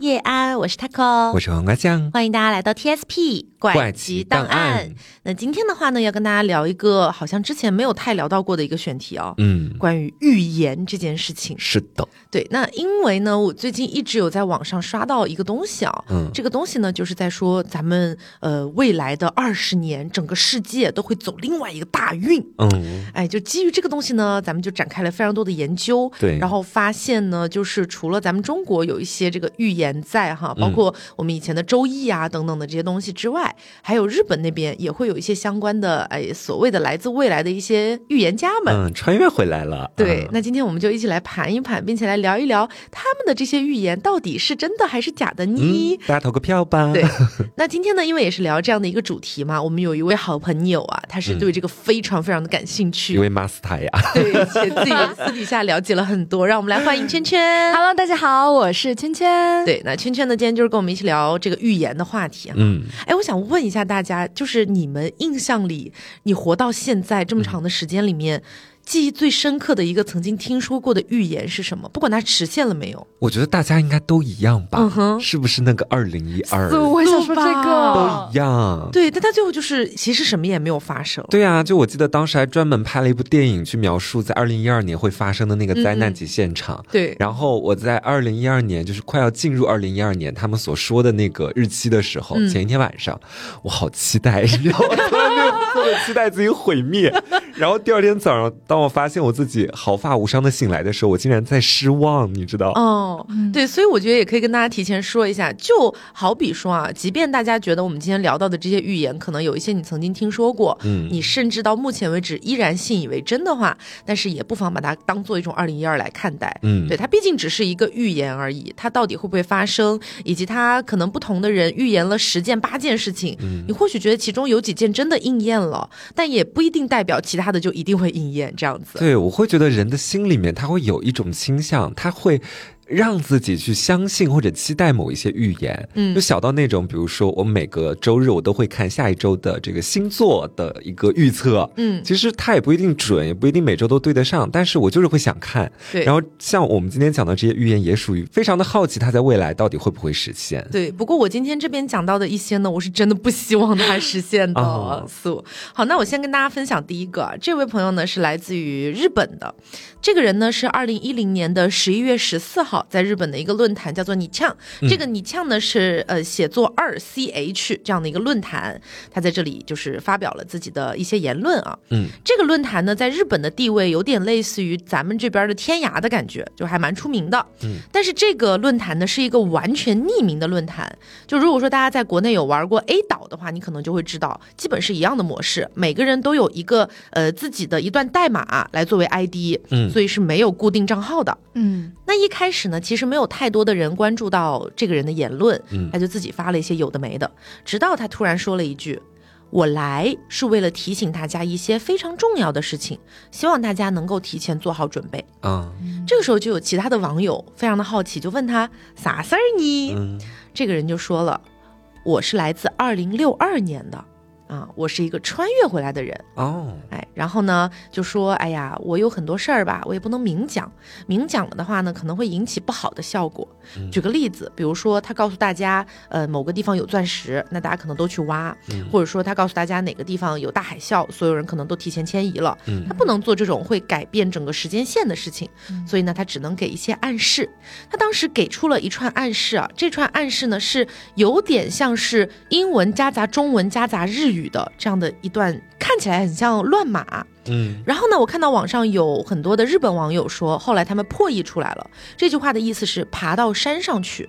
叶安，我是 Taco，我是黄瓜酱，欢迎大家来到 TSP 怪奇档案。那今天的话呢，要跟大家聊一个好像之前没有太聊到过的一个选题哦，嗯，关于预言这件事情。是的，对，那因为呢，我最近一直有在网上刷到一个东西啊，嗯。这个东西呢，就是在说咱们呃未来的二十年，整个世界都会走另外一个大运。嗯，哎，就基于这个东西呢，咱们就展开了非常多的研究，对。然后发现呢，就是除了咱们中国有一些这个预言在哈，嗯包括我们以前的周易啊等等的这些东西之外，还有日本那边也会有一些相关的哎所谓的来自未来的一些预言家们。嗯，穿越回来了，对，嗯那今天我们就一起来盘一盘，并且来聊一聊他们的这些预言到底是真的还是假的呢？嗯，大家投个票吧，对，那今天呢，因为也是聊这样的一个主题嘛，我们有一位好朋友啊，他是对这个非常非常的感兴趣，一位 master 呀，对，且自己私底下了解了很多，让我们来欢迎圈圈。Hello，大家好，我是圈圈。对，那圈圈呢，今天就是跟我们一起聊这个预言的话题啊。嗯，哎，我想问一下大家，就是你们印象里，你活到现在这么长的时间里面，记忆最深刻的一个曾经听说过的预言是什么？不管它实现了没有。我觉得大家应该都一样吧，嗯哼是不是那个二零一二对，我也想说这个都一。样？对，但他最后就是其实什么也没有发生。对啊，就我记得当时还专门拍了一部电影去描述在二零一二年会发生的那个灾难级现场。对，然后我在二零一二年，就是快要进入二零一二年，他们所说的那个日期的时候，嗯前一天晚上，我好期待，你知道吗？特别期待自己毁灭。然后第二天早上，当我发现我自己毫发无伤的醒来的时候，我竟然在失望，你知道？哦，对，所以我觉得也可以跟大家提前说一下，就好比说啊，即便大家觉得我们今天聊到的这些预言，可能有一些你曾经听说过，嗯你甚至到目前为止依然信以为真的话，但是也不妨把它当做一种二零一二来看待。嗯对，它毕竟只是一个预言而已，它到底会不会发生，以及它可能不同的人预言了十件八件事情，嗯你或许觉得其中有几件真的应验了，但也不一定代表其他的就一定会应验这样子。对，我会觉得人的心里面他会有一种倾向，他会。让自己去相信或者期待某一些预言，嗯就小到那种，比如说我每个周日我都会看下一周的这个星座的一个预测，嗯其实它也不一定准，也不一定每周都对得上，但是我就是会想看。对然后像我们今天讲的这些预言，也属于非常的好奇，它在未来到底会不会实现。对，不过我今天这边讲到的一些呢，我是真的不希望它实现的。好，那我先跟大家分享第一个啊，这位朋友呢是来自于日本的，这个人呢是二零一零年的十一月十四号在日本的一个论坛叫做你呛，这个你呛呢是呃写作二 ch 这样的一个论坛，他在这里就是发表了自己的一些言论啊。嗯，这个论坛呢在日本的地位有点类似于咱们这边的天涯的感觉，就还蛮出名的。嗯。但是这个论坛呢是一个完全匿名的论坛，就如果说大家在国内有玩过 A 岛的话，你可能就会知道，基本是一样的模式，每个人都有一个呃自己的一段代码来作为 ID，嗯。所以是没有固定账号的。嗯，那一开始呢，其实没有太多的人关注到这个人的言论，嗯他就自己发了一些有的没的，直到他突然说了一句。我来是为了提醒大家一些非常重要的事情，希望大家能够提前做好准备。啊，这个时候就有其他的网友非常的好奇，就问他啥事儿呢？嗯这个人就说了，我是来自二零六二年的，啊，我是一个穿越回来的人。哦，哎，然后呢，就说，哎呀，我有很多事儿吧，我也不能明讲，明讲了的话呢，可能会引起不好的效果。举个例子，比如说他告诉大家，呃，某个地方有钻石，那大家可能都去挖，或者说他告诉大家哪个地方有大海啸，所有人可能都提前迁移了。嗯他不能做这种会改变整个时间线的事情，所以呢，他只能给一些暗示。他当时给出了一串暗示啊，这串暗示呢是有点像是英文夹杂中文夹杂日语的这样的一段，看起来很像乱码。嗯然后呢，我看到网上有很多的日本网友说，后来他们破译出来了，这句话的意思是爬到山上去。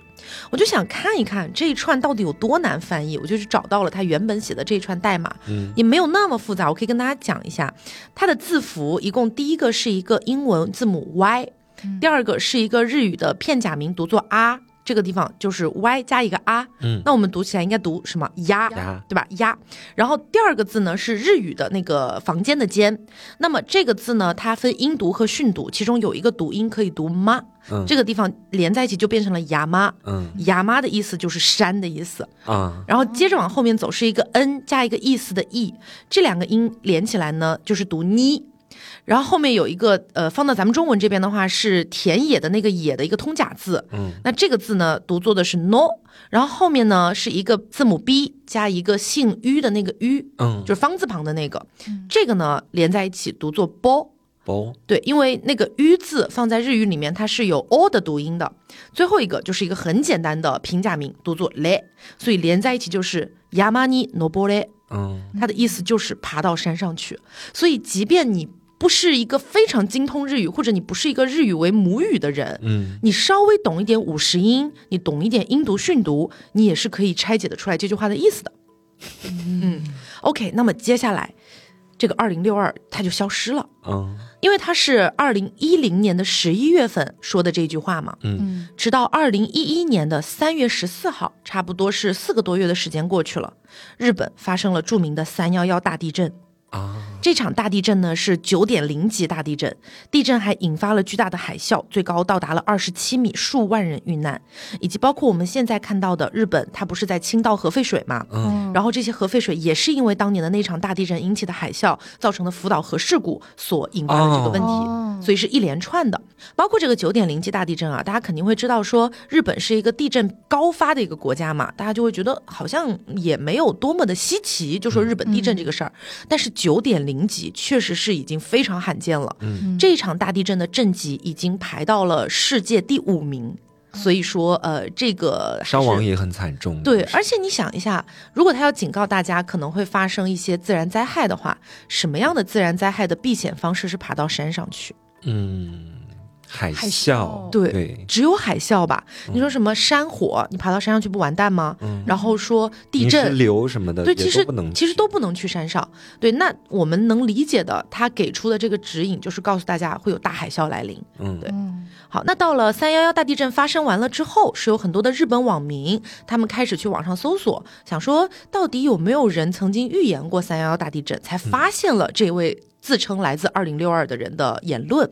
我就想看一看这一串到底有多难翻译，我就去找到了他原本写的这一串代码，嗯也没有那么复杂，我可以跟大家讲一下，它的字符一共第一个是一个英文字母 Y，第二个是一个日语的片假名，读作啊。这个地方就是 y 加一个啊，嗯那我们读起来应该读什么呀？呀对吧？呀。然后第二个字呢是日语的那个房间的间，那么这个字呢它分音读和训读，其中有一个读音可以读妈，嗯这个地方连在一起就变成了亚妈，嗯亚妈的意思就是山的意思。啊然后接着往后面走是一个 n 加一个意思的 e，这两个音连起来呢就是读妮。然后后面有一个呃，放到咱们中文这边的话是田野的那个野的一个通假字，嗯，那这个字呢读作的是 no，然后后面呢是一个字母 b 加一个姓於的那个於，嗯，就是方字旁的那个，这个呢连在一起读作 bo。包对，因为那个“於”字放在日语里面，它是有 “o” 的读音的。最后一个就是一个很简单的平假名，读作 “le”，所以连在一起就是“山に登れ”。嗯，它的意思就是爬到山上去。所以，即便你不是一个非常精通日语，或者你不是一个日语为母语的人，嗯，你稍微懂一点五十音，你懂一点音读训读，你也是可以拆解得出来这句话的意思的。嗯，OK，那么接下来这个二零六二它就消失了。嗯，因为它是二零一零年的十一月份说的这句话嘛，嗯。直到二零一一年的三月十四号，差不多是四个多月的时间过去了，日本发生了著名的三幺幺大地震。啊，这场大地震呢是九点零级大地震，地震还引发了巨大的海啸，最高到达了二十七米，数万人遇难，以及包括我们现在看到的日本，它不是在倾倒核废水嘛？嗯，然后这些核废水也是因为当年的那场大地震引起的海啸造成的福岛核事故所引发的这个问题。哦所以是一连串的，包括这个九点零级大地震啊，大家肯定会知道说日本是一个地震高发的一个国家嘛，大家就会觉得好像也没有多么的稀奇，就说日本地震这个事儿。但是九点零级确实是已经非常罕见了，嗯这场大地震的震级已经排到了世界第五名，所以说呃这个伤亡也很惨重。对，而且你想一下，如果他要警告大家可能会发生一些自然灾害的话，什么样的自然灾害的避险方式是爬到山上去？嗯，海海啸，对对，只有海啸吧？你说什么山火，你爬到山上去不完蛋吗？然后说地震。流什么的，对，其实都不能其实都不能去山上。对，那我们能理解的，他给出的这个指引就是告诉大家会有大海啸来临。嗯，对嗯好，那到了三幺幺大地震发生完了之后，是有很多的日本网民，他们开始去网上搜索，想说到底有没有人曾经预言过三幺幺大地震，才发现了这位。自称来自二零六二的人的言论，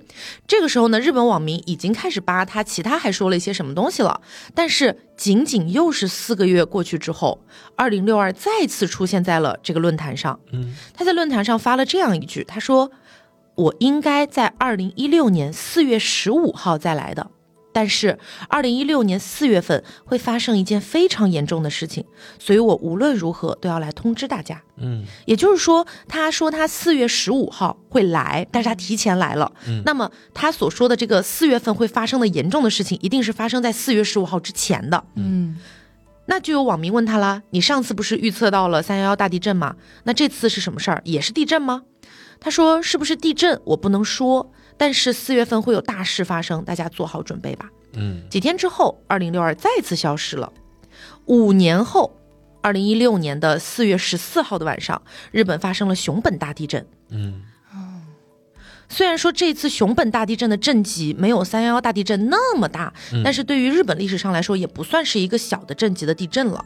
这个时候呢，日本网民已经开始扒他其他还说了一些什么东西了。但是仅仅又是四个月过去之后，二零六二再次出现在了这个论坛上。嗯，他在论坛上发了这样一句，他说：“我应该在二零一六年四月十五号再来的，但是二零一六年四月份会发生一件非常严重的事情，所以我无论如何都要来通知大家。”嗯，也就是说，他说他四月十五号会来，但是他提前来了。嗯那么他所说的这个四月份会发生的严重的事情，一定是发生在四月十五号之前的。嗯那就有网民问他啦：“你上次不是预测到了三幺幺大地震吗？那这次是什么事儿？也是地震吗？”他说：“是不是地震？我不能说，但是四月份会有大事发生，大家做好准备吧。”嗯，几天之后，二零六二再次消失了。五年后，二零一六年的四月十四号的晚上，日本发生了熊本大地震。嗯，虽然说这次熊本大地震的震级没有三幺幺大地震那么大，但是对于日本历史上来说，也不算是一个小的震级的地震了。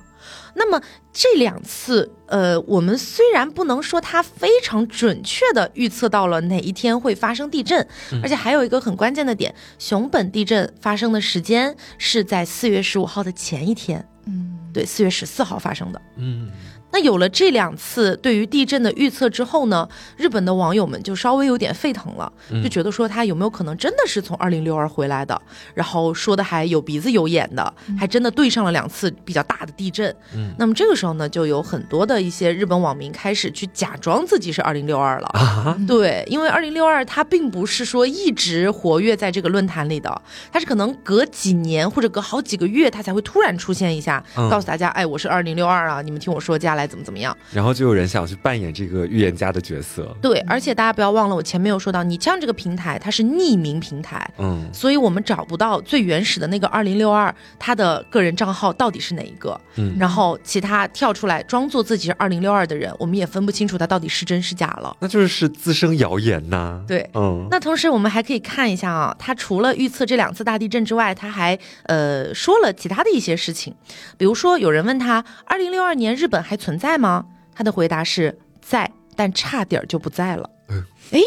那么这两次，呃，我们虽然不能说它非常准确的预测到了哪一天会发生地震，而且还有一个很关键的点，熊本地震发生的时间是在四月十五号的前一天，嗯。对，四月十四号发生的。嗯，那有了这两次对于地震的预测之后呢，日本的网友们就稍微有点沸腾了，就觉得说他有没有可能真的是从二零六二回来的，然后说的还有鼻子有眼的，还真的对上了两次比较大的地震。嗯，那么这个时候呢，就有很多的一些日本网民开始去假装自己是二零六二了。啊，对，因为二零六二它并不是说一直活跃在这个论坛里的，它是可能隔几年或者隔好几个月，它才会突然出现一下，嗯告诉大家，哎，我是二零六二啊，你们听我说接下来怎么怎么样。然后就有人想去扮演这个预言家的角色。对，而且大家不要忘了，我前面有说到，你像这个平台，它是匿名平台。嗯，所以我们找不到最原始的那个二零六二，他的个人账号到底是哪一个？嗯然后其他跳出来装作自己是二零六二的人，我们也分不清楚他到底是真是假了。那就是滋生谣言呐。对，嗯，那同时我们还可以看一下啊，他除了预测这两次大地震之外，他还呃说了其他的一些事情，比如说有人问他，二零六二年日本还存在吗？他的回答是在，但差点儿就不在了。嗯哎。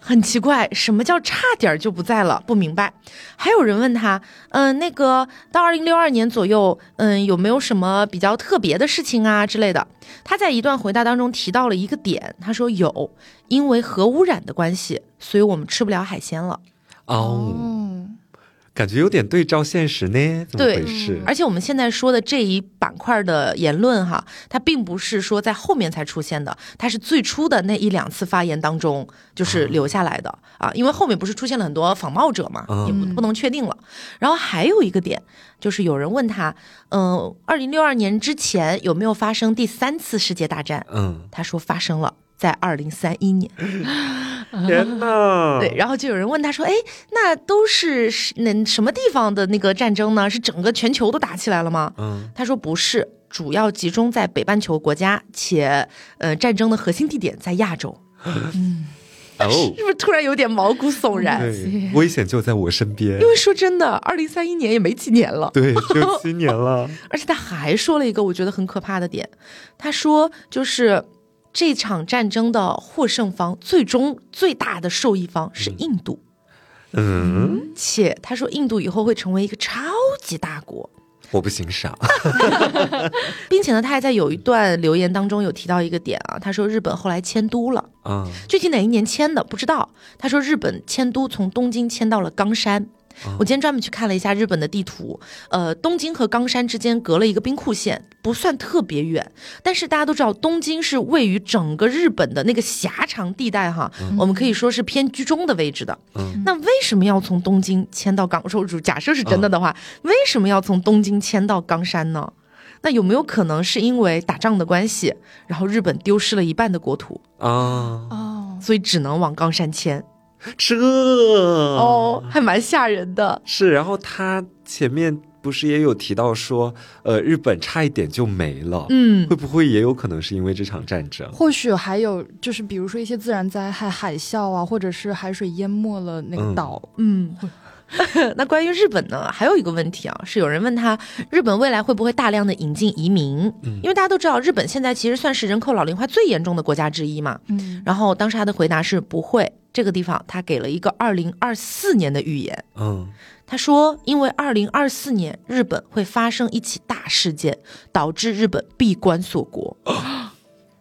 很奇怪，什么叫差点就不在了？不明白。还有人问他，嗯，那个到二零六二年左右，嗯，有没有什么比较特别的事情啊之类的？他在一段回答当中提到了一个点，他说有，因为核污染的关系，所以我们吃不了海鲜了。哦，嗯，感觉有点对照现实呢，怎么对回事？而且我们现在说的这一板块的言论哈，它并不是说在后面才出现的，它是最初的那一两次发言当中就是留下来的啊，因为后面不是出现了很多仿冒者嘛，嗯也不不能确定了。然后还有一个点就是有人问他，嗯，二零六二年之前有没有发生第三次世界大战？嗯，他说发生了。在二零三一年，天呐！对，然后就有人问他说：“哎，那都是是那什么地方的那个战争呢？是整个全球都打起来了吗？”嗯，他说不是，主要集中在北半球国家，且呃战争的核心地点在亚洲。嗯哦，是不是突然有点毛骨悚然？危险就在我身边因。为说真的，二零三一年也没几年了，对，只有七年了。而且他还说了一个我觉得很可怕的点，他说就是这场战争的获胜方，最终最大的受益方是印度，嗯，且他说印度以后会成为一个超级大国。我不欣赏。并且呢，他还在有一段留言当中有提到一个点啊，他说日本后来迁都了，啊，具体哪一年迁的不知道。他说日本迁都从东京迁到了冈山。我今天专门去看了一下日本的地图，呃，东京和冈山之间隔了一个兵库县，不算特别远。但是大家都知道，东京是位于整个日本的那个狭长地带哈，我们可以说是偏居中的位置的。嗯那为什么要从东京迁到冈？说假设是真的的话，为什么要从东京迁到冈山呢？那有没有可能是因为打仗的关系，然后日本丢失了一半的国土，啊，哦，所以只能往冈山迁？这哦，还蛮吓人的。是。然后他前面不是也有提到说，呃，日本差一点就没了。嗯会，不会也有可能是因为这场战争？或许还有就是比如说一些自然灾害、海啸啊，或者是海水淹没了那嗯个岛。嗯。那关于日本呢，还有一个问题啊，是有人问他，日本未来会不会大量的引进移民？因为大家都知道，日本现在其实算是人口老龄化最严重的国家之一嘛。嗯，然后当时他的回答是不会，这个地方他给了一个二零二四年的预言。嗯，他说，因为二零二四年日本会发生一起大事件，导致日本闭关锁国。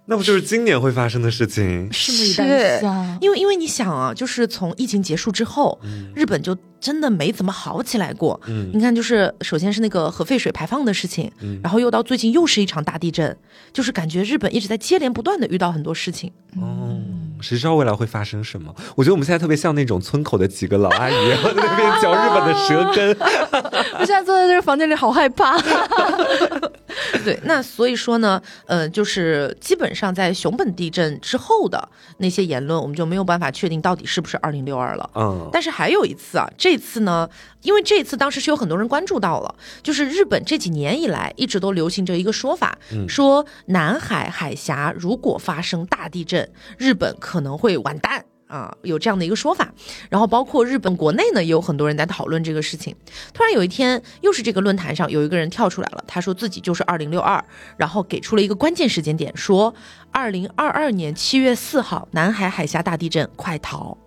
那不就是今年会发生的事情？拭目以待一下。因为因为你想啊，就是从疫情结束之后，日本就真的没怎么好起来过。嗯你看，就是首先是那个核废水排放的事情，然后又到最近又是一场大地震，就是感觉日本一直在接连不断的遇到很多事情。哦，谁知道未来会发生什么？我觉得我们现在特别像那种村口的几个老阿姨，然后在那边嚼日本的舌根。我现在坐在这个房间里，好害怕。对，那所以说呢，呃，就是基本上在熊本地震之后的那些言论，我们就没有办法确定到底是不是二零六二了。嗯，但是还有一次啊，这次呢，因为这次当时是有很多人关注到了，就是日本这几年以来一直都流行着一个说法，说南海海峡如果发生大地震，日本可能会完蛋。啊，有这样的一个说法，然后包括日本国内呢，也有很多人在讨论这个事情。突然有一天，又是这个论坛上有一个人跳出来了，他说自己就是二零六二，然后给出了一个关键时间点，说二零二二年七月四号南海海峡大地震，快逃。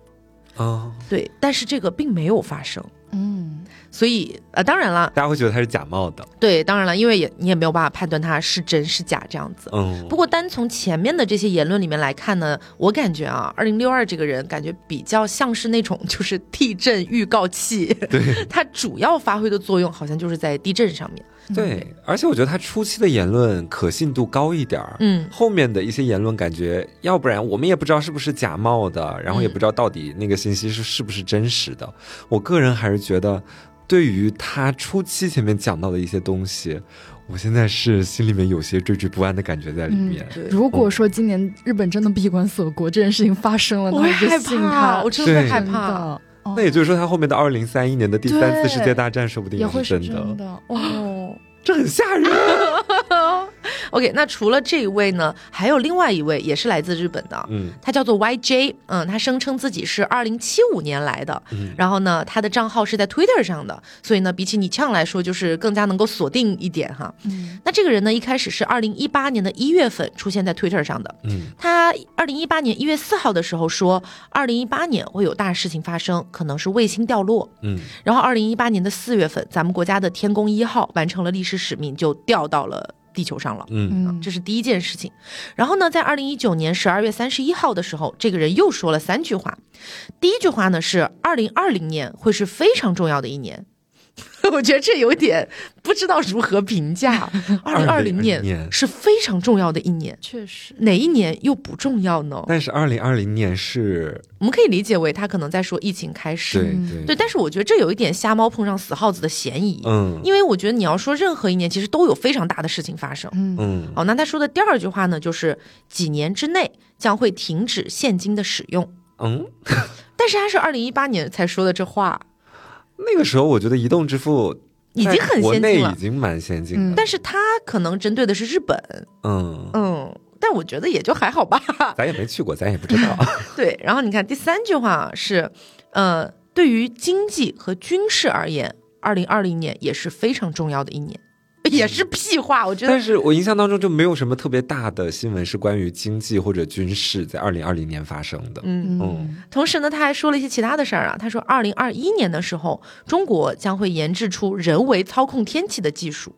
哦，对，但是这个并没有发生，嗯，所以呃，当然了，大家会觉得他是假冒的。对，当然了，因为也你也没有办法判断他是真是假这样子。嗯。不过单从前面的这些言论里面来看呢，我感觉啊，二零六二这个人感觉比较像是那种就是地震预告器，对。它主要发挥的作用好像就是在地震上面。对，而且我觉得他初期的言论可信度高一点儿，嗯。后面的一些言论感觉，要不然我们也不知道是不是假冒的，然后也不知道到底那个信息是是不是真实的。我个人还是觉得，对于他初期前面讲到的一些东西，我现在是心里面有些惴惴不安的感觉在里面。对，如果说今年日本真的闭关锁国这件事情发生了，我会害怕，他我真的会害怕。那也就是说，他后面的二零三一年的第三次世界大战，说不定也会是是真的，真的哦。这很吓人。OK，那除了这一位呢，还有另外一位也是来自日本的，嗯，他叫做 YJ，嗯，他声称自己是二零七五年来的，嗯。然后呢，他的账号是在 Twitter 上的，所以呢，比起你呛来说，就是更加能够锁定一点哈。嗯。那这个人呢，一开始是二零一八年的一月份出现在 Twitter 上的，嗯，他二零一八年一月四号的时候说，二零一八年会有大事情发生，可能是卫星掉落，嗯，然后二零一八年的四月份，咱们国家的天宫一号完成了历史使命，就掉到了地球上了。嗯，嗯，这是第一件事情，然后呢，在二零一九年十二月三十一号的时候，这个人又说了三句话。第一句话呢是二零二零年会是非常重要的一年，我觉得这有点不知道如何评价。二零二零年年是非常重要的一年，确实，哪一年又不重要呢？但是二零二零年是，我们可以理解为他可能在说疫情开始，对嗯对对，但是我觉得这有一点瞎猫碰上死耗子的嫌疑，嗯因为我觉得你要说任何一年，其实都有非常大的事情发生。嗯嗯好，那他说的第二句话呢，就是几年之内将会停止现金的使用。嗯，但是他是二零一八年才说的这话，那个时候我觉得移动支付已经很先进了。已经蛮先进嗯的，但是它可能针对的是日本，嗯，嗯，但我觉得也就还好吧。咱也没去过，咱也不知道。对，然后你看第三句话是，呃，对于经济和军事而言，二零二零年也是非常重要的一年，也是屁话，我觉得但是我印象当中就没有什么特别大的新闻是关于经济或者军事在二零二零年发生的。嗯。嗯同时呢，他还说了一些其他的事儿啊。他说，二零二一年的时候，中国将会研制出人为操控天气的技术，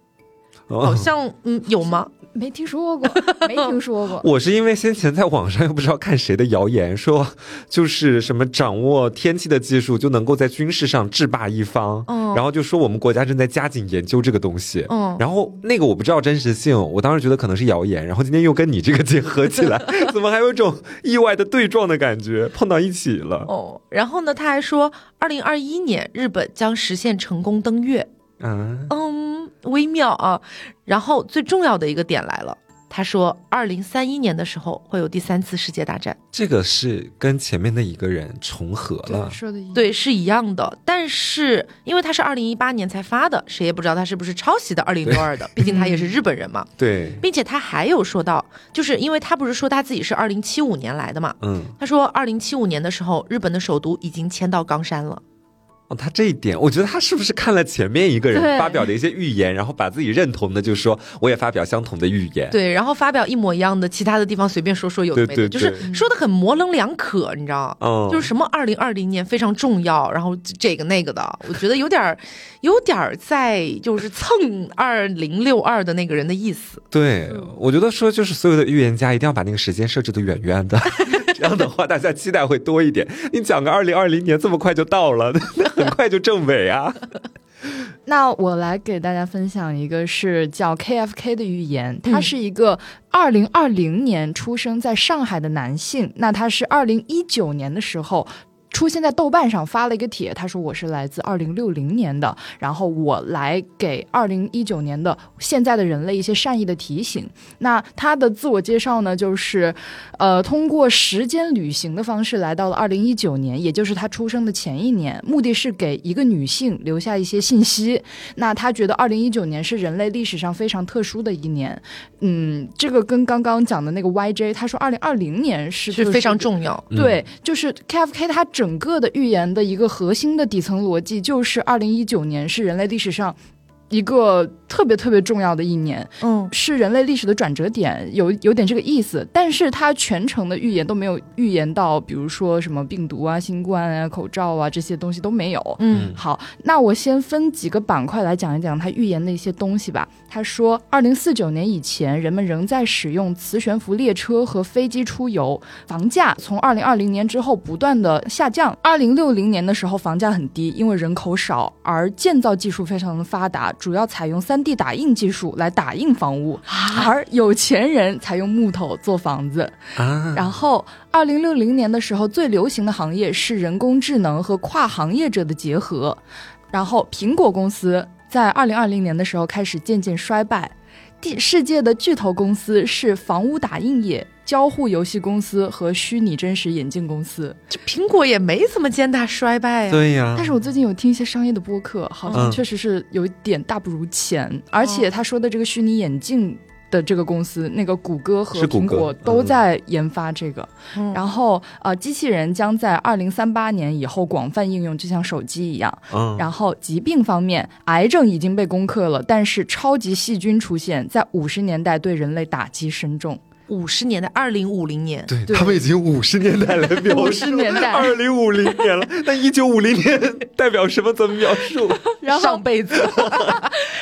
好哦，像嗯有吗？没听说过，没听说过。我是因为先前在网上又不知道看谁的谣言说，就是什么掌握天气的技术就能够在军事上制霸一方，嗯然后就说我们国家正在加紧研究这个东西。嗯然后那个我不知道真实性，我当时觉得可能是谣言，然后今天又跟你这个结合起来，怎么还有一种意外的对撞的感觉，碰到一起了。哦，然后呢，他还说，二零二一年日本将实现成功登月。嗯，嗯，微妙啊。然后最重要的一个点来了，他说，二零三一年的时候会有第三次世界大战。这个是跟前面的一个人重合了对，。说的一，对，是一样的，但是因为他是二零一八年才发的，谁也不知道他是不是抄袭的二零六二的，毕竟他也是日本人嘛。对，并且他还有说到，就是因为他不是说他自己是二零七五年来的嘛，嗯，他说二零七五年的时候，日本的首都已经迁到冈山了。哦，他这一点，我觉得他是不是看了前面一个人发表的一些预言，然后把自己认同的，就说我也发表相同的预言。对，然后发表一模一样的，其他的地方随便说说有的没的，对对就是说的很模棱两可，你知道吗？嗯，就是什么二零二零年非常重要，然后这个那个的，我觉得有点儿，有点儿在就是蹭二零六二的那个人的意思。对，我觉得说就是所有的预言家一定要把那个时间设置的远远的，这样的话大家期待会多一点。你讲个二零二零年这么快就到了，那很快就正尾啊。那我来给大家分享一个是叫 KFK 的预言，他是一个二零二零年出生在上海的男性，那他是二零一九年的时候。出现在豆瓣上发了一个帖，他说我是来自二零六零年的，然后我来给二零一九年的现在的人类一些善意的提醒。那他的自我介绍呢，就是呃，通过时间旅行的方式来到了二零一九年，也就是他出生的前一年，目的是给一个女性留下一些信息。那他觉得二零一九年是人类历史上非常特殊的一年。嗯，这个跟刚刚讲的那个 YJ，他说二零二零年是是非常重要。对，就是 KFK 他整整个的预言的一个核心的底层逻辑，就是二零一九年是人类历史上一个特别特别重要的一年，嗯是人类历史的转折点，有有点这个意思。但是他全程的预言都没有预言到，比如说什么病毒啊、新冠啊、口罩啊这些东西都没有。嗯好，那我先分几个板块来讲一讲他预言的一些东西吧。他说，二零四九年以前，人们仍在使用磁悬浮列车和飞机出游，房价从二零二零年之后不断的下降。二零六零年的时候，房价很低，因为人口少，而建造技术非常的发达，主要采用三 D 打印技术来打印房屋，而有钱人才用木头做房子。啊，然后，二零六零年的时候，最流行的行业是人工智能和跨行业者的结合。然后，苹果公司在二零二零年的时候开始渐渐衰败。第世界的巨头公司是房屋打印业、交互游戏公司和虚拟真实眼镜公司。这苹果也没怎么见大衰败啊。对呀，但是我最近有听一些商业的播客，好像嗯确实是有一点大不如前，而且他说的这个虚拟眼镜。的这个公司，那个谷歌和苹果都在研发这个。嗯然后呃，机器人将在二零三八年以后广泛应用，就像手机一样。嗯，然后疾病方面，癌症已经被攻克了，但是超级细菌出现在五十年代对人类打击深重。五十年代，二零五零年，对对他们已经五十年代来 描述，50年代二零五零年了，那一九五零年代表什么？怎么描述？然后上辈子，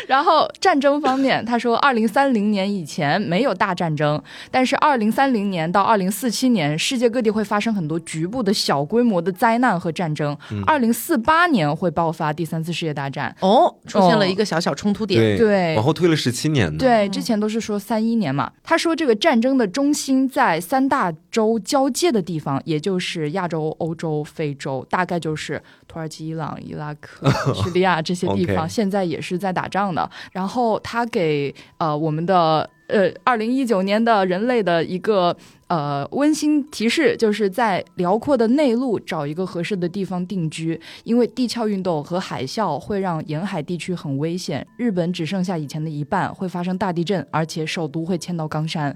然后战争方面，他说，二零三零年以前没有大战争，但是二零三零年到二零四七年，世界各地会发生很多局部的小规模的灾难和战争。二零四八年会爆发第三次世界大战。哦，出现了一个小小冲突点。对对往后推了十七年呢。对，之前都是说三一年嘛。他说这个战争的中心在三大洲交界的地方，也就是亚洲、欧洲、非洲，大概就是土耳其、伊朗、伊拉克、叙利亚这些地方，现在也是在打仗的。然后他给呃我们的呃二零一九年的人类的一个。呃，温馨提示就是在辽阔的内陆找一个合适的地方定居，因为地壳运动和海啸会让沿海地区很危险。日本只剩下以前的一半，会发生大地震，而且首都会迁到冈山。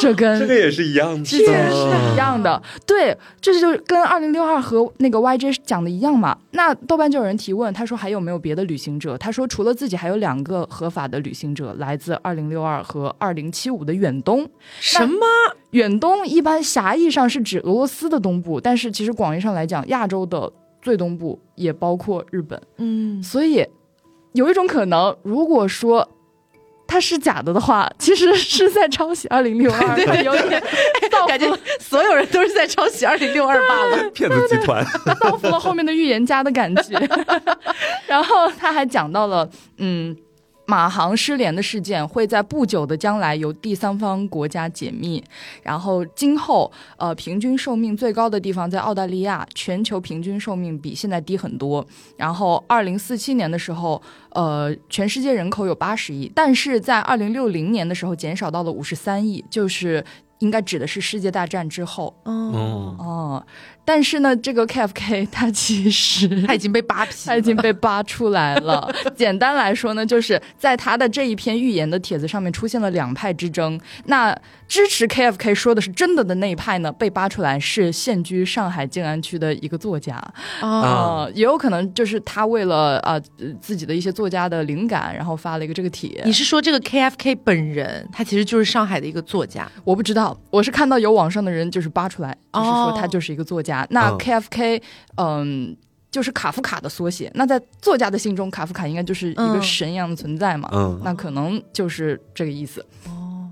这跟这个也是一样的，之前是一样的，对，这就是跟二零六二和那个 YJ 讲的一样嘛。那豆瓣就有人提问，他说还有没有别的旅行者？他说除了自己，还有两个合法的旅行者，来自二零六二和二零七五的远东。什么？远东一般狭义上是指俄罗斯的东部，但是其实广义上来讲，亚洲的最东部也包括日本。嗯，所以有一种可能，如果说它是假的的话，其实是在抄袭二零六二，它有点造感觉所有人都是在抄袭二零六二罢了。骗子集团。造福了后面的预言家的感觉。然后他还讲到了，嗯。马航失联的事件会在不久的将来由第三方国家解密，然后今后呃平均寿命最高的地方在澳大利亚，全球平均寿命比现在低很多。然后二零四七年的时候，呃全世界人口有八十亿，但是在二零六零年的时候减少到了五十三亿，就是应该指的是世界大战之后哦，哦，哦。但是呢，这个 KFK 它其实 他已经被扒皮了，它已经被扒出来了。简单来说呢，就是在他的这一篇预言的帖子上面出现了两派之争。那支持 KFK 说的是真的的那一派呢，被扒出来是现居上海静安区的一个作家。哦，呃，也有可能就是他为了啊、呃自己的一些作家的灵感，然后发了一个这个帖。你是说这个 KFK 本人，他其实就是上海的一个作家？我不知道，我是看到有网上的人就是扒出来，就是说哦他就是一个作家。那嗯 KFK，嗯。就是卡夫卡的缩写，那在作家的心中，卡夫卡应该就是一个嗯神一样的存在嘛？嗯，那可能就是这个意思。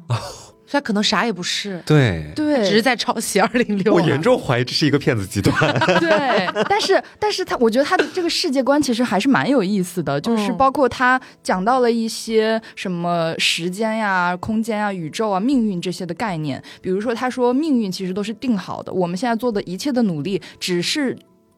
所以他可能啥也不是，对，对，只是在抄袭二零六。我严重怀疑这是一个骗子集团。对，但是但是他，我觉得他的这个世界观其实还是蛮有意思的，就是嗯包括他讲到了一些什么时间呀、空间啊、宇宙啊、命运这些的概念。比如说，他说命运其实都是定好的，我们现在做的一切的努力只是。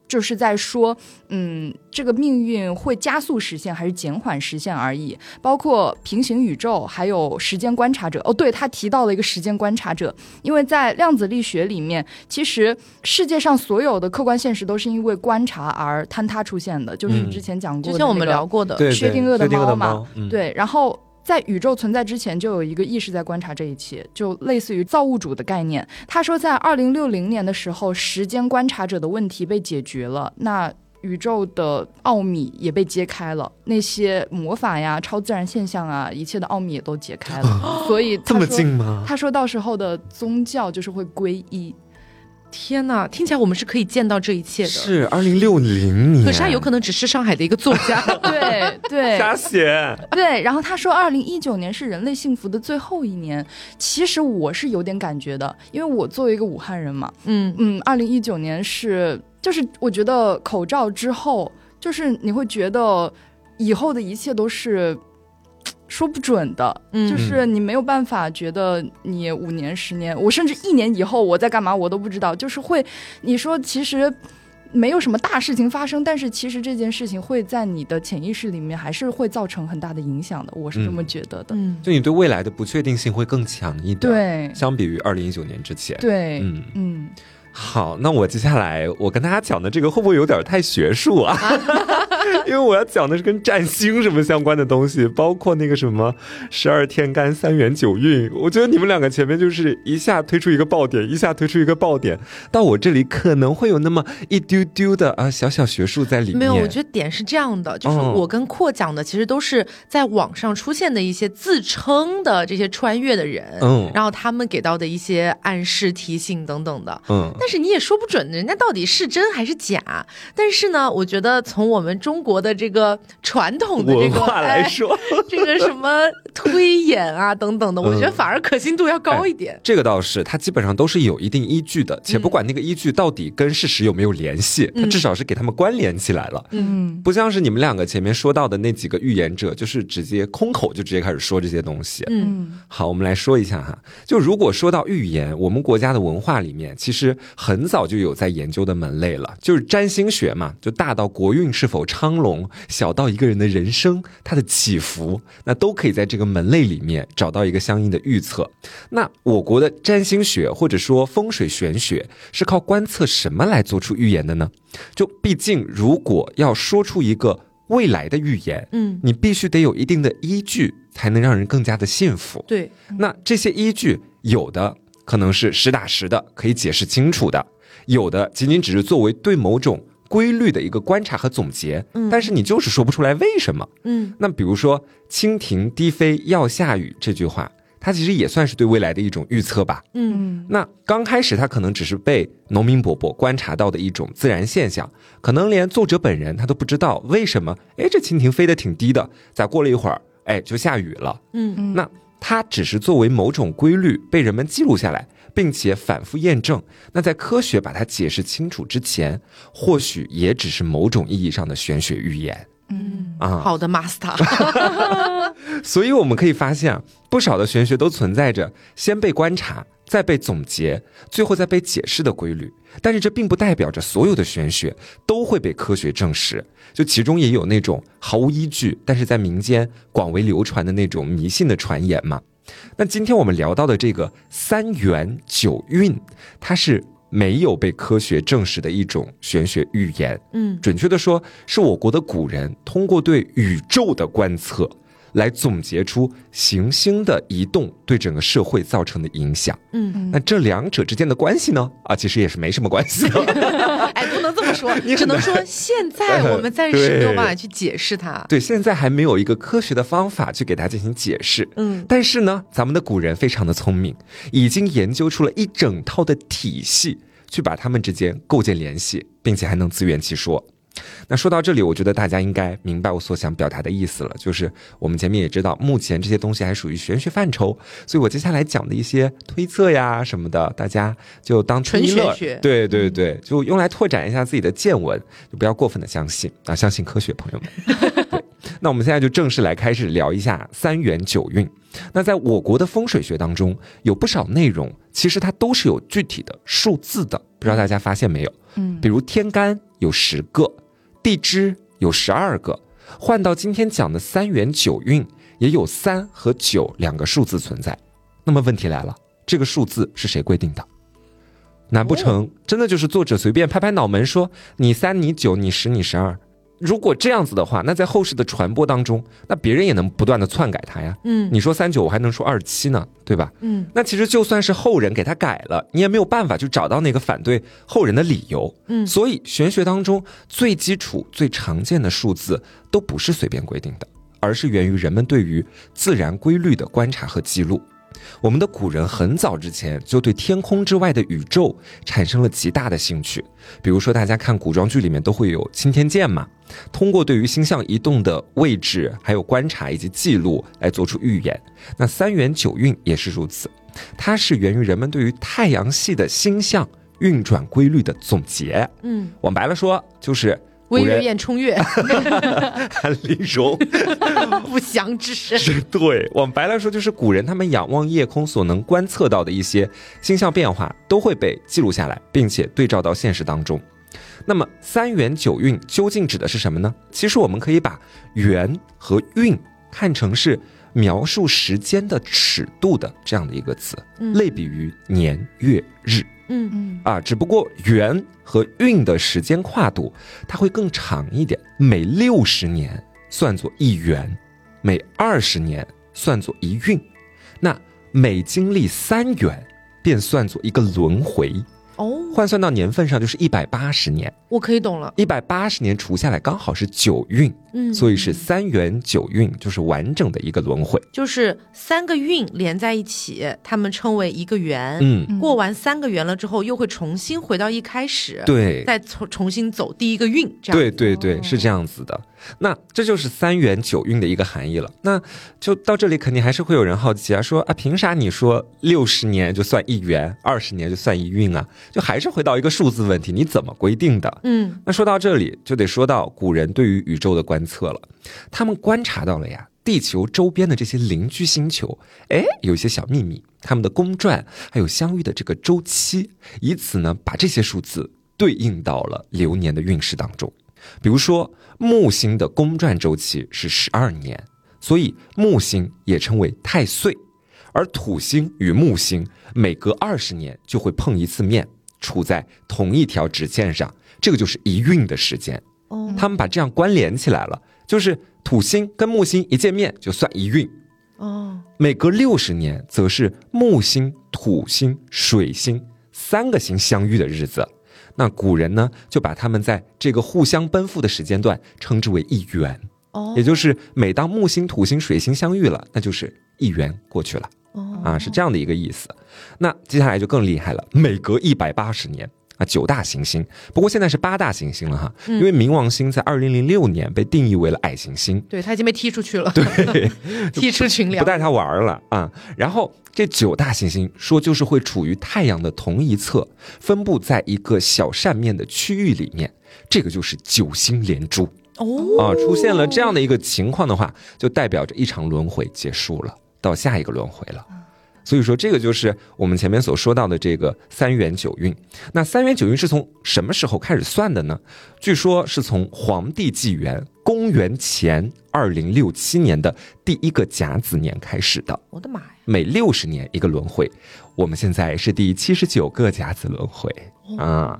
就是在说，嗯，这个命运会加速实现还是减缓实现而已。包括平行宇宙，还有时间观察者。哦，对他提到了一个时间观察者，因为在量子力学里面，其实世界上所有的客观现实都是因为观察而坍塌出现的，就是之前讲过的、之前我们聊。过的，薛定谔的猫嘛对，然后在宇宙存在之前，就有一个意识在观察这一切，就类似于造物主的概念。他说，在二零六零年的时候，时间观察者的问题被解决了，那宇宙的奥秘也被揭开了，那些魔法呀、超自然现象啊，一切的奥秘也都解开了。所以这么近吗？他说到时候的宗教就是会归一。天哪，听起来我们是可以见到这一切的。是二零六零年，可是他有可能只是上海的一个作家。对 对，瞎写。对，然后他说，二零一九年是人类幸福的最后一年。其实我是有点感觉的，因为我作为一个武汉人嘛，嗯，嗯，二零一九年是，就是我觉得口罩之后，就是你会觉得以后的一切都是。说不准的，嗯。就是你没有办法觉得你五年、十年，我甚至一年以后我在干嘛我都不知道，就是会，你说其实没有什么大事情发生，但是其实这件事情会在你的潜意识里面还是会造成很大的影响的，我是这么觉得的。嗯，就你对未来的不确定性会更强一点，，对相比于二零一九年之前，对，嗯，嗯。好，那我接下来我跟大家讲的这个会不会有点太学术啊？因为我要讲的是跟占星什么相关的东西，包括那个什么十二天干三元九运。我觉得你们两个前面就是一下推出一个爆点，一下推出一个爆点，到我这里可能会有那么一丢丢的啊小小学术在里面。没有，我觉得点是这样的，就是我跟阔讲的其实都是在网上出现的一些自称的这些穿越的人，嗯，然后他们给到的一些暗示、提醒等等的，嗯，但是你也说不准人家到底是真还是假。但是呢，我觉得从我们中国的这个传统的这个来说，这个什么推演啊等等的，我觉得反而可信度要高一点。这个倒是，它基本上都是有一定依据的，且不管那个依据到底跟事实有没有联系，它至少是给他们关联起来了。嗯，不像是你们两个前面说到的那几个预言者，就是直接空口就直接开始说这些东西。嗯，好，我们来说一下哈，就如果说到预言，我们国家的文化里面其实很早就有在研究的门类了，就是占星学嘛，就大到国运是否昌隆，小到一个人的人生他的起伏，那都可以在这个门类里面找到一个相应的预测。那我国的占星学或者说风水玄学是靠观测什么来做出预言的呢？就毕竟如果要说出一个未来的预言，嗯，你必须得有一定的依据，才能让人更加的信服。对，那这些依据有的可能是实打实的，可以解释清楚的；有的仅仅只是作为对某种。规律的一个观察和总结，但是你就是说不出来为什么。嗯，那比如说“蜻蜓低飞要下雨”这句话，它其实也算是对未来的一种预测吧。嗯，那刚开始它可能只是被农民伯伯观察到的一种自然现象，可能连作者本人他都不知道为什么。哎，这蜻蜓飞得挺低的，咋过了一会儿，哎，就下雨了。嗯嗯，那它只是作为某种规律被人们记录下来。并且反复验证，那在科学把它解释清楚之前，或许也只是某种意义上的玄学预言。嗯啊，好的，master。所以我们可以发现，不少的玄学都存在着先被观察，再被总结，最后再被解释的规律。但是这并不代表着所有的玄学都会被科学证实，就其中也有那种毫无依据，但是在民间广为流传的那种迷信的传言嘛。那今天我们聊到的这个三元九运，它是没有被科学证实的一种玄学预言。嗯，准确的说，是我国的古人通过对宇宙的观测。来总结出行星的移动对整个社会造成的影响。嗯，那这两者之间的关系呢？啊，其实也是没什么关系的。哎，不能这么说，你只能说现在我们暂时没有办法去解释它。对，现在还没有一个科学的方法去给它进行解释。嗯，但是呢，咱们的古人非常的聪明，已经研究出了一整套的体系，去把它们之间构建联系，并且还能自圆其说。那说到这里，我觉得大家应该明白我所想表达的意思了。就是我们前面也知道，目前这些东西还属于玄学范畴，所以我接下来讲的一些推测呀什么的，大家就当纯玄学。对对对，就用来拓展一下自己的见闻，就不要过分的相信啊，相信科学，朋友们。那我们现在就正式来开始聊一下三元九运。那在我国的风水学当中，有不少内容其实它都是有具体的数字的，不知道大家发现没有？嗯，比如天干有十个。地支有十二个，换到今天讲的三元九运，也有三和九两个数字存在。那么问题来了，这个数字是谁规定的？难不成真的就是作者随便拍拍脑门说你三你九你十你十二？如果这样子的话，那在后世的传播当中，那别人也能不断的篡改它呀。嗯，你说三九，我还能说二七呢，对吧？嗯，那其实就算是后人给他改了，你也没有办法去找到那个反对后人的理由。嗯，所以玄学当中最基础、最常见的数字都不是随便规定的，而是源于人们对于自然规律的观察和记录。我们的古人很早之前就对天空之外的宇宙产生了极大的兴趣，比如说大家看古装剧里面都会有青天剑嘛，通过对于星象移动的位置，还有观察以及记录来做出预言。那三元九运也是如此，它是源于人们对于太阳系的星象运转规律的总结。嗯，往白了说就是。微月宴冲月，韩林荣，不祥之神。是对，往白来说，就是古人他们仰望夜空所能观测到的一些星象变化，都会被记录下来，并且对照到现实当中。那么三元九运究竟指的是什么呢？其实我们可以把元和运看成是描述时间的尺度的这样的一个词，类比于年月日。嗯嗯。嗯啊，只不过元和运的时间跨度它会更长一点，每六十年算作一元，每二十年算作一运，那每经历三元便算作一个轮回，哦，换算到年份上就是一百八十年，我可以懂了。一百八十年除下来刚好是九运，嗯，所以是三元九运，就是完整的一个轮回。就是三个运连在一起，他们称为一个圆。嗯，嗯过完三个圆了之后，又会重新回到一开始，对，再重重新走第一个运，这样。对对对，哦是这样子的。那这就是三元九运的一个含义了。那就到这里，肯定还是会有人好奇啊，说啊，凭啥你说六十年就算一元，二十年就算一运啊？就还是回到一个数字问题，你怎么规定的？嗯那说到这里，就得说到古人对于宇宙的观测了。他们观察到了呀，地球周边的这些邻居星球，哎，有一些小秘密，他们的公转还有相遇的这个周期，以此呢，把这些数字对应到了流年的运势当中。比如说，木星的公转周期是十二年，所以木星也称为太岁，而土星与木星每隔二十年就会碰一次面，处在同一条直线上，这个就是一运的时间。哦他们把这样关联起来了，就是土星跟木星一见面就算一运，哦每隔六十年则是木星、土星、水星三个星相遇的日子。那古人呢，就把他们在这个互相奔赴的时间段称之为一元，哦，也就是每当木星、土星、水星相遇了，那就是一元过去了哦啊，是这样的一个意思。那接下来就更厉害了，每隔一百八十年。啊，九大行星，不过现在是八大行星了哈，因为冥王星在二零零六年被定义为了矮行星，对他已经被踢出去了，对，踢出群聊。不带他玩儿了啊。然后这九大行星说就是会处于太阳的同一侧，分布在一个小扇面的区域里面，这个就是九星连珠哦啊。出现了这样的一个情况的话，就代表着一场轮回结束了，到下一个轮回了。所以说，这个就是我们前面所说到的这个三元九运。那三元九运是从什么时候开始算的呢？据说是从黄帝纪元公元前二零六七年的第一个甲子年开始的，我的妈呀！每六十年一个轮回。我们现在是第七十九个甲子轮回啊。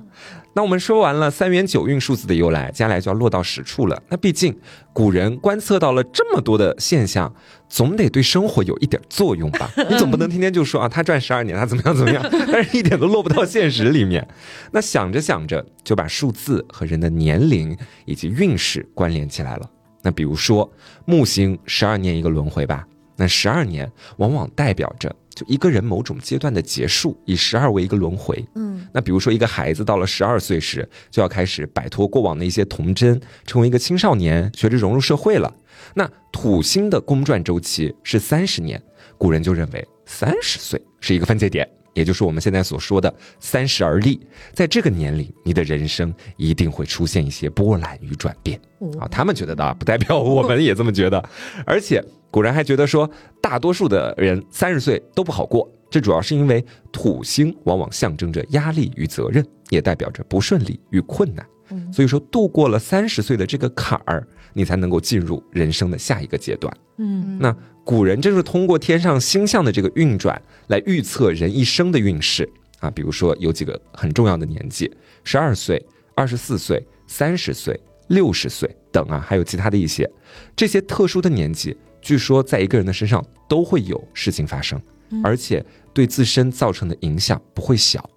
那我们说完了三元九运数字的由来，接下来就要落到实处了。那毕竟古人观测到了这么多的现象，总得对生活有一点作用吧？你总不能天天就说啊，他转十二年，他怎么样怎么样，但是一点都落不到现实里面。那想着想着，就把数字和人的年龄以及运势关联起来了。那比如说木星十二年一个轮回吧，那十二年往往代表着就一个人某种阶段的结束，以十二为一个轮回。嗯，那比如说一个孩子到了十二岁时，就要开始摆脱过往的一些童真，成为一个青少年，学着融入社会了。那土星的公转周期是三十年，古人就认为三十岁是一个分界点。也就是我们现在所说的“三十而立”，在这个年龄，你的人生一定会出现一些波澜与转变啊。他们觉得的啊，不代表我们也这么觉得。而且古人还觉得说，大多数的人三十岁都不好过，这主要是因为土星往往象征着压力与责任，也代表着不顺利与困难。所以说，度过了三十岁的这个坎儿，你才能够进入人生的下一个阶段。嗯，那古人正是通过天上星象的这个运转来预测人一生的运势啊，比如说有几个很重要的年纪：十二岁、二十四岁、三十岁、六十岁等啊，还有其他的一些这些特殊的年纪，据说在一个人的身上都会有事情发生，而且对自身造成的影响不会小。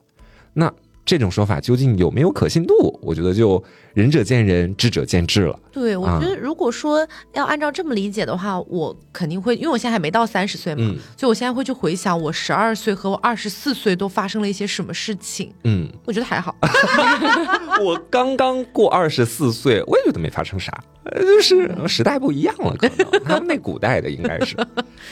那这种说法究竟有没有可信度？我觉得就仁者见仁，智者见智了。对，我啊觉得如果说要按照这么理解的话，我肯定会，因为我现在还没到三十岁嘛，嗯所以我现在会去回想我十二岁和我二十四岁都发生了一些什么事情。嗯，我觉得还好，我刚刚过二十四岁，我也觉得没发生啥，呃就是时代不一样了，可能他们那古代的应该是。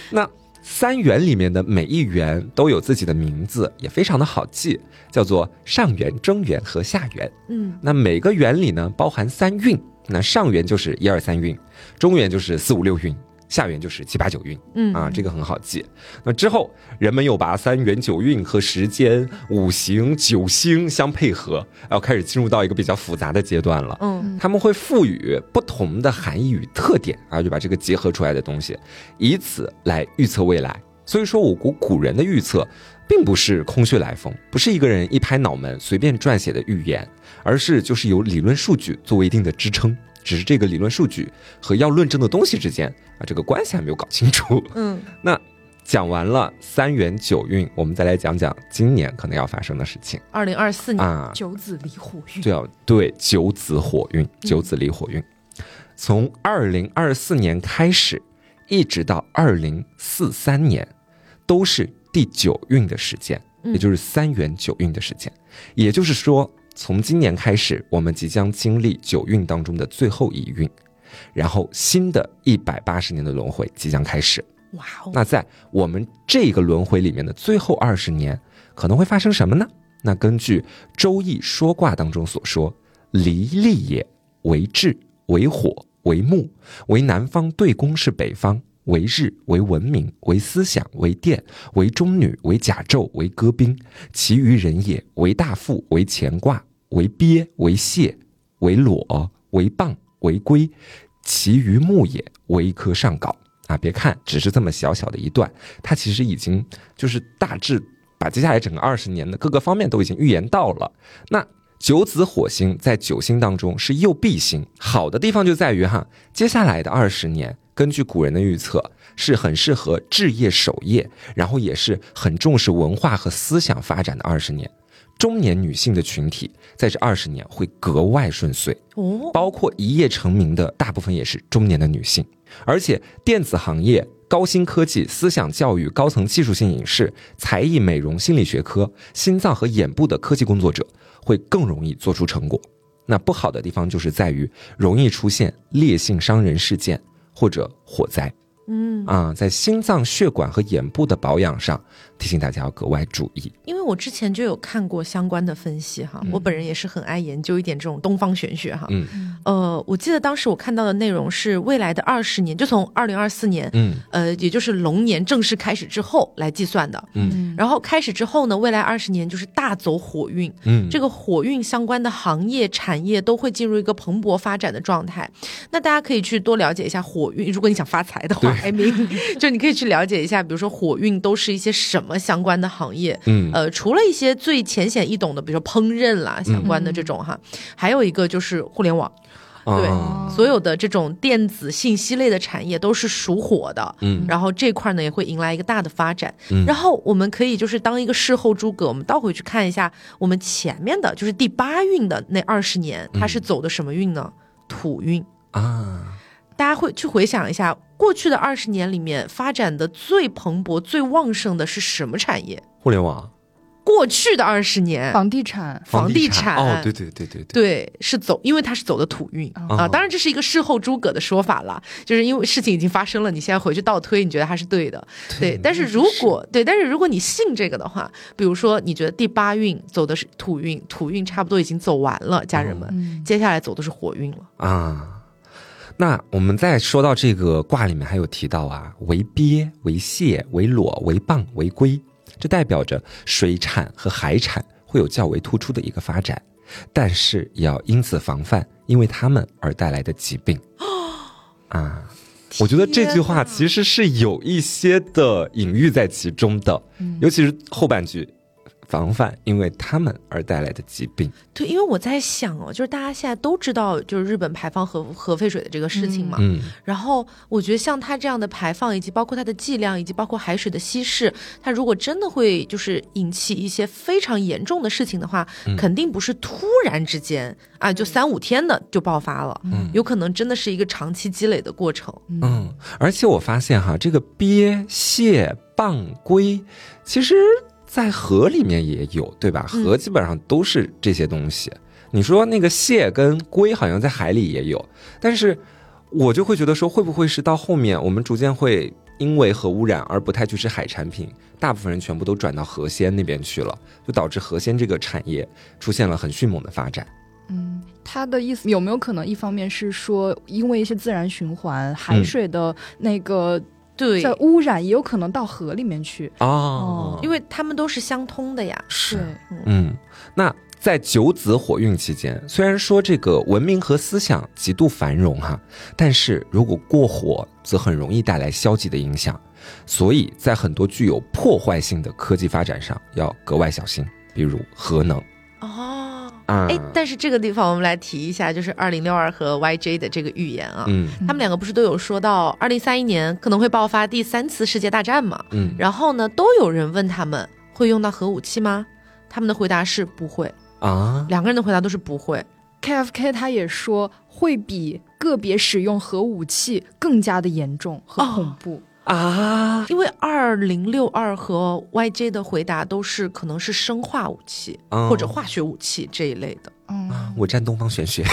那三元里面的每一元都有自己的名字，也非常的好记，叫做上元、中元和下元。嗯，那每个元里呢包含三运，那上元就是一二三运，中元就是四五六运，下元就是七八九运。嗯啊，这个很好记。那之后，人们又把三元九运和时间、五行、九星相配合，要开始进入到一个比较复杂的阶段了。嗯，他们会赋予不同的含义与特点啊，就把这个结合出来的东西，以此来预测未来。所以说，我国古人的预测并不是空穴来风，不是一个人一拍脑门随便撰写的预言，而是就是有理论数据作为一定的支撑。只是这个理论数据和要论证的东西之间啊，这个关系还没有搞清楚。嗯，那讲完了三元九运，我们再来讲讲今年可能要发生的事情二零二四年啊。九子离火运，对啊，对，九子火运，九子离火运，从二零二四年开始，一直到二零四三年，都是第九运的时间，嗯也就是三元九运的时间。也就是说，从今年开始，我们即将经历九运当中的最后一运，然后新的一百八十年的轮回即将开始。哇哦，那在我们这个轮回里面的最后二十年，可能会发生什么呢？那根据《周易》说卦当中所说，离利也，为志，为火，为木，为南方对宫是北方，为日，为文明，为思想，为电，为中女，为甲胄，为戈兵，其余人也，为大富，为乾卦，为鳖，为蟹，为裸，为蚌，为龟，其余木也，为一颗上稿。啊，别看只是这么小小的一段，它其实已经就是大致把接下来整个二十年的各个方面都已经预言到了。那九子火星在九星当中是右弼星，好的地方就在于哈，接下来的二十年，根据古人的预测，是很适合置业守业，然后也是很重视文化和思想发展的二十年。中年女性的群体在这二十年会格外顺遂，哦，包括一夜成名的大部分也是中年的女性，而且电子行业、高新科技、思想教育、高层技术性影视、才艺美容、心理学科、心脏和眼部的科技工作者会更容易做出成果。那不好的地方就是在于容易出现烈性伤人事件或者火灾。嗯，啊，在心脏血管和眼部的保养上，提醒大家要格外注意。因为我之前就有看过相关的分析哈，我本人也是很爱研究一点这种东方玄学哈。嗯呃，我记得当时我看到的内容是未来的二十年，就从二零二四年，嗯呃，也就是龙年正式开始之后来计算的。嗯然后开始之后呢，未来二十年就是大走火运，嗯，这个火运相关的行业产业都会进入一个蓬勃发展的状态。那大家可以去多了解一下火运，如果你想发财的话，艾明，就你可以去了解一下，比如说火运都是一些什么相关的行业。嗯呃，除了一些最浅显易懂的，比如说烹饪啦相关的这种哈，还有一个就是互联网，对啊所有的这种电子信息类的产业都是属火的。嗯然后这块呢也会迎来一个大的发展，嗯然后我们可以就是当一个事后诸葛，我们倒回去看一下我们前面的就是第八运的那二十年，它是走的什么运呢？土运。啊，大家会去回想一下，过去的二十年里面发展的最蓬勃、最旺盛的是什么产业？互联网。过去的二十年，房地产，房地产哦，对对对对对，对，是走，因为它是走的土运哦啊。当然，这是一个事后诸葛的说法了，就是因为事情已经发生了，你现在回去倒推，你觉得它是对的，对。但是如果对，但是如果你信这个的话，比如说你觉得第八运走的是土运，土运差不多已经走完了，家人们，嗯，接下来走的是火运了。啊。那我们再说到这个卦里面还有提到啊，为鳖、为蟹、为裸、为蚌、为龟，这代表着水产和海产会有较为突出的一个发展，但是也要因此防范因为它们而带来的疾病。啊，我觉得这句话其实是有一些的隐喻在其中的，尤其是后半句，防范因为他们而带来的疾病。对，因为我在想哦，就是大家现在都知道，就是日本排放核核废水的这个事情嘛。嗯然后我觉得像它这样的排放，以及包括它的剂量，以及包括海水的稀释，它如果真的会就是引起一些非常严重的事情的话，肯定不是突然之间啊，就三五天的就爆发了，嗯有可能真的是一个长期积累的过程。嗯，而且我发现哈，这个鳖、蟹、蚌、龟，其实在河里面也有，对吧？河基本上都是这些东西。你说那个蟹跟龟好像在海里也有，但是我就会觉得说，会不会是到后面我们逐渐会因为核污染而不太去吃海产品，大部分人全部都转到河鲜那边去了，就导致河鲜这个产业出现了很迅猛的发展。嗯，他的意思有没有可能，一方面是说，因为一些自然循环，海水的那个。对。在污染，也有可能到河里面去。哦，因为它们都是相通的呀。是，嗯，那在九子火运期间，虽然说这个文明和思想极度繁荣哈，但是如果过火，则很容易带来消极的影响。所以在很多具有破坏性的科技发展上，要格外小心，比如核能。哦，啊。哎，但是这个地方我们来提一下，就是二零六二和 YJ 的这个预言啊，嗯他们两个不是都有说到二零三一年可能会爆发第三次世界大战嘛？嗯然后呢，都有人问他们会用到核武器吗？他们的回答是不会，啊，两个人的回答都是不会。KFK 他也说会比个别使用核武器更加的严重和恐怖。啊，因为二零六二和 YJ 的回答都是可能是生化武器、哦或者化学武器这一类的，嗯，我站东方玄学。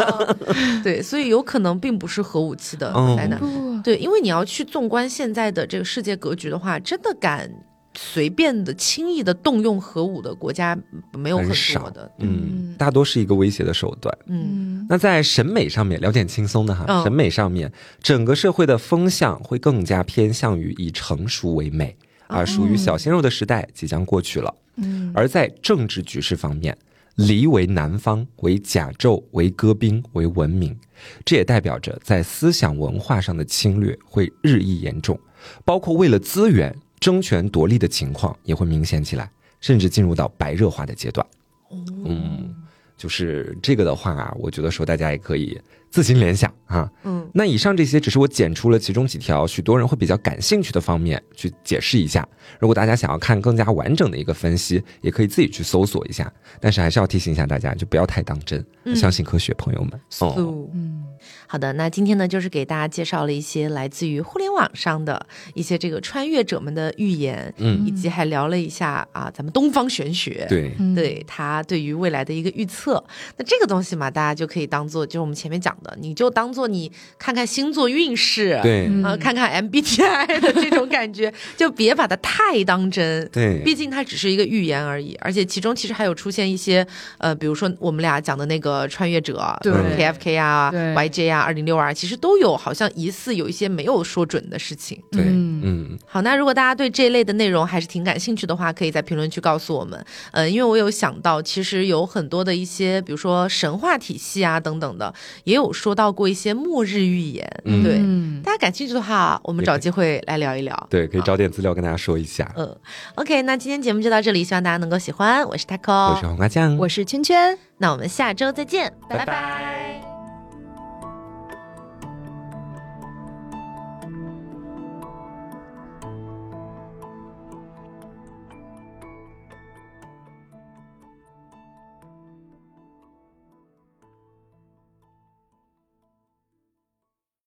对，所以有可能并不是核武器的哦灾难。不，对，因为你要去纵观现在的这个世界格局的话，真的敢随便的、轻易的动用核武的国家没有很多的。嗯，大多是一个威胁的手段。嗯嗯，那在审美上面，聊点轻松的哈。嗯审美上面，整个社会的风向会更加偏向于以成熟为美，而属于小鲜肉的时代即将过去了。嗯，而在政治局势方面，离为南方，为甲胄，为戈兵，为文明，这也代表着在思想文化上的侵略会日益严重，包括为了资源争权夺利的情况也会明显起来，甚至进入到白热化的阶段。嗯，就是这个的话啊，我觉得说大家也可以自行联想啊。嗯，那以上这些只是我剪出了其中几条许多人会比较感兴趣的方面去解释一下。如果大家想要看更加完整的一个分析，也可以自己去搜索一下。但是还是要提醒一下大家，就不要太当真，嗯相信科学，朋友们。嗯，好的，那今天呢，就是给大家介绍了一些来自于互联网上的一些这个穿越者们的预言，嗯。以及还聊了一下啊，咱们东方玄学，对，嗯，对他对于未来的一个预测。那这个东西嘛，大家就可以当做，就是我们前面讲的，你就当做你看看星座运势，对，嗯。啊，看看 MBTI 的这种感觉，就别把它太当真。对，毕竟它只是一个预言而已，而且其中其实还有出现一些，呃，比如说我们俩讲的那个穿越者，对 KFK 啊、对 YJ 啊、二零六二，其实都有好像疑似有一些没有说准的事情。对，嗯嗯，好，那如果大家对这一类的内容还是挺感兴趣的话，可以在评论区告诉我们。呃，因为我有想到，其实有很多的一些，比如说神话体系啊等等的，也有说到过一些末日预言。嗯对，嗯，大家感兴趣的话，我们找机会来聊一聊。对，可以找点资料跟大家说一下。嗯，OK，那今天节目就到这里，希望大家能够喜欢。我是 Taco，我是黄瓜酱，我是圈圈。那我们下周再见，拜拜。